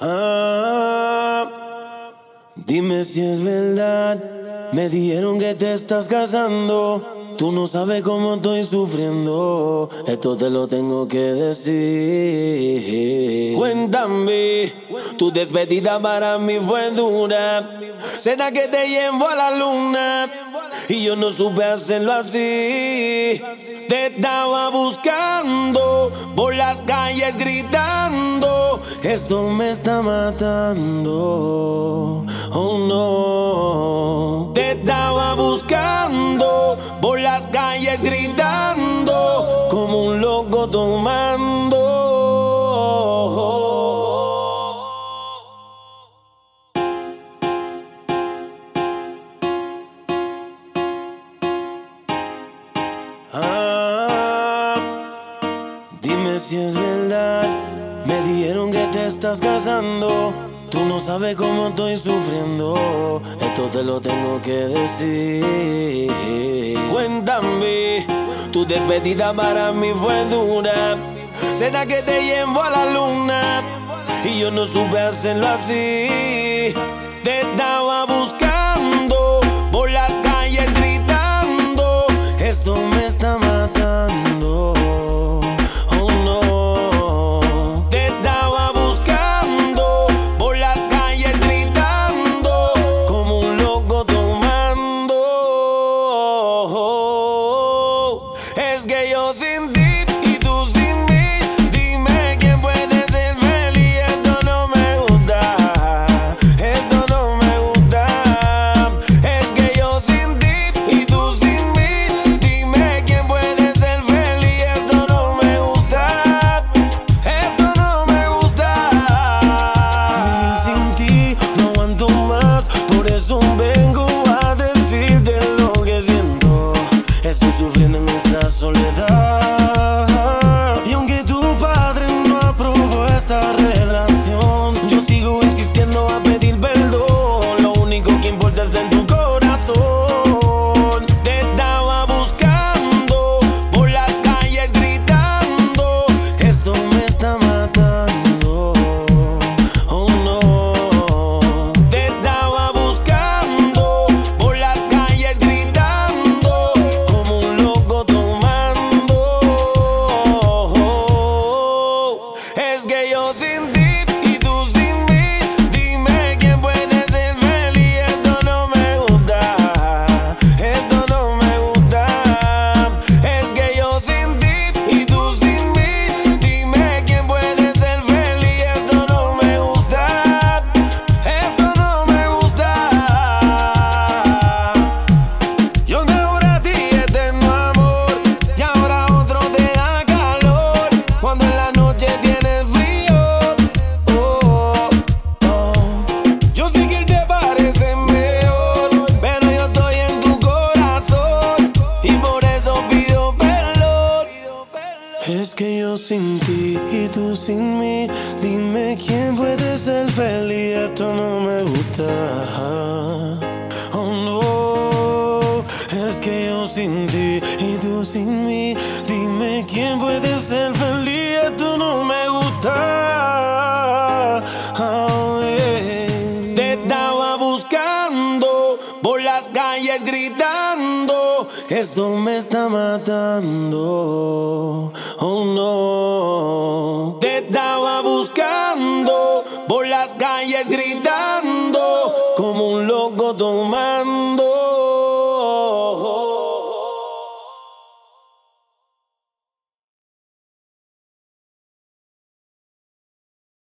Ah, dime si es verdad. Me dijeron que te estás casando. Tú no sabes cómo estoy sufriendo. Esto te lo tengo que decir. Cuéntame, tu despedida para mí fue dura. Cena que te llevo a la luna. Y yo no supe hacerlo así. Te estaba buscando por las calles gritando. Esto me está matando. Oh no. Te estaba buscando por las calles gritando. Como un loco tomando. Ah, dime si es verdad. Me dijeron que te estás casando. Tú no sabes cómo estoy sufriendo. Esto te lo tengo que decir. Cuéntame, tu despedida para mí fue dura. Será que te llevo a la luna. Y yo no supe hacerlo así. Es que yo sin ti y tú sin mí, dime quién puede ser feliz. Esto no me gusta. Oh no, es que yo sin ti y tú sin mí, calles gritando. Esto me está matando. Oh no. Te estaba buscando